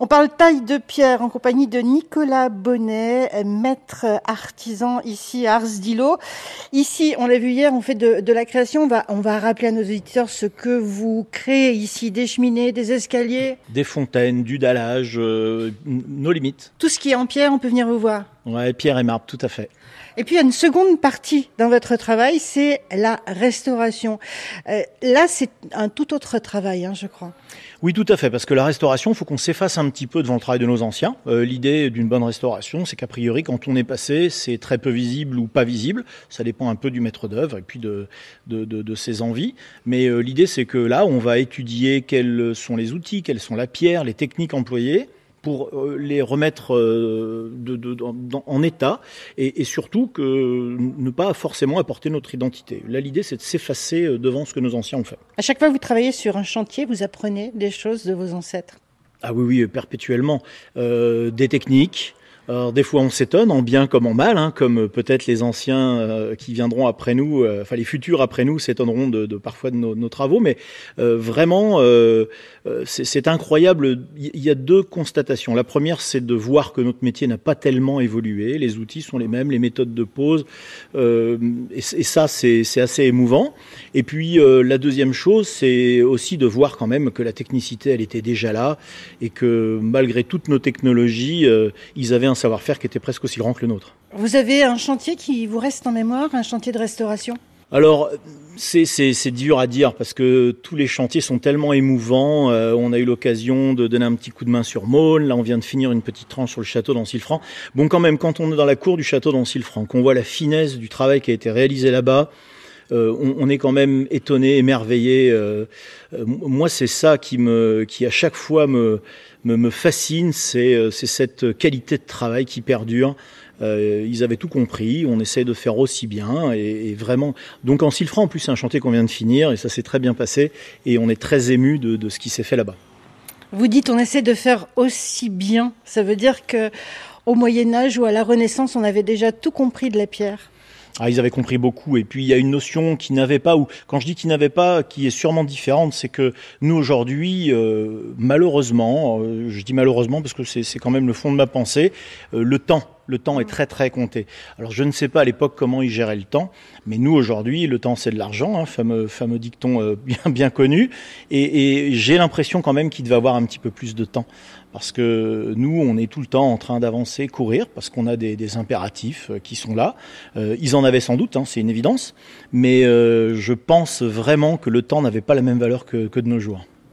On parle taille de pierre en compagnie de Nicolas Bonnet, maître artisan ici à Ars d'Ilo. Ici, on l'a vu hier, on fait de, la création. On va, on va rappeler à nos auditeurs ce que vous créez ici, des cheminées, des escaliers. Des fontaines, du dallage, euh, nos limites. Tout ce qui est en pierre, on peut venir vous voir. Ouais, pierre et marbre, tout à fait. Et puis il y a une seconde partie dans votre travail, c'est la restauration. Euh, là, c'est un tout autre travail, hein, je crois. Oui, tout à fait, parce que la restauration, il faut qu'on s'efface un petit peu devant le travail de nos anciens. Euh, l'idée d'une bonne restauration, c'est qu'a priori, quand on est passé, c'est très peu visible ou pas visible. Ça dépend un peu du maître d'œuvre et puis de, de, de, ses envies. Mais euh, l'idée, c'est que là, on va étudier quels sont les outils, quelles sont la pierre, les techniques employées pour euh, les remettre euh, de, en état et, surtout que ne pas forcément apporter notre identité. Là, l'idée, c'est de s'effacer euh, devant ce que nos anciens ont fait. À chaque fois que vous travaillez sur un chantier, vous apprenez des choses de vos ancêtres? Ah oui, oui, perpétuellement. des techniques, alors des fois on s'étonne, en bien comme en mal, hein, comme peut-être les anciens euh, qui viendront après nous, euh, enfin les futurs après nous s'étonneront de, parfois de nos, travaux, mais euh, vraiment c'est incroyable. Il y a deux constatations. La première, c'est de voir que notre métier n'a pas tellement évolué. Les outils sont les mêmes, les méthodes de pose, et, et, ça c'est assez émouvant. Et puis la deuxième chose, c'est aussi de voir quand même que la technicité, elle était déjà là, et que malgré toutes nos technologies, ils avaient un savoir-faire qui était presque aussi grand que le nôtre. Vous avez un chantier qui vous reste en mémoire, un chantier de restauration? Alors, c'est dur à dire parce que tous les chantiers sont tellement émouvants. Euh, on a eu l'occasion de donner un petit coup de main sur Maune. Là, on vient de finir une petite tranche sur le château d'Ancilfranc. Bon, quand même, quand on est dans la cour du château d'Ancilfranc, qu'on voit la finesse du travail qui a été réalisé là-bas, on, on, est quand même étonné, émerveillé. Euh, moi, c'est ça qui me, qui à chaque fois me, me, fascine, euh, c'est cette qualité de travail qui perdure. Euh, ils avaient tout compris, on essaie de faire aussi bien et, vraiment. Donc en Silfran, en plus, c'est un chantier qu'on vient de finir et ça s'est très bien passé et on est très ému de, ce qui s'est fait là-bas. Vous dites on essaie de faire aussi bien. Ça veut dire que au Moyen Âge ou à la Renaissance, on avait déjà tout compris de la pierre. Ah, ils avaient compris beaucoup. Et puis il y a une notion qui n'avait pas, ou quand je dis qu'ils n'avaient pas, qui est sûrement différente, c'est que nous aujourd'hui, euh, malheureusement, euh, je dis malheureusement parce que c'est quand même le fond de ma pensée, euh, le temps. Le temps est très très compté. Alors je ne sais pas à l'époque comment ils géraient le temps, mais nous aujourd'hui, le temps c'est de l'argent, hein, fameux, fameux dicton bien bien connu. Et, j'ai l'impression quand même qu'il devait avoir un petit peu plus de temps parce que nous, on est tout le temps en train d'avancer, courir, parce qu'on a des, impératifs euh, qui sont là. Euh, ils en avaient sans doute, hein, c'est une évidence, mais euh, je pense vraiment que le temps n'avait pas la même valeur que de nos jours.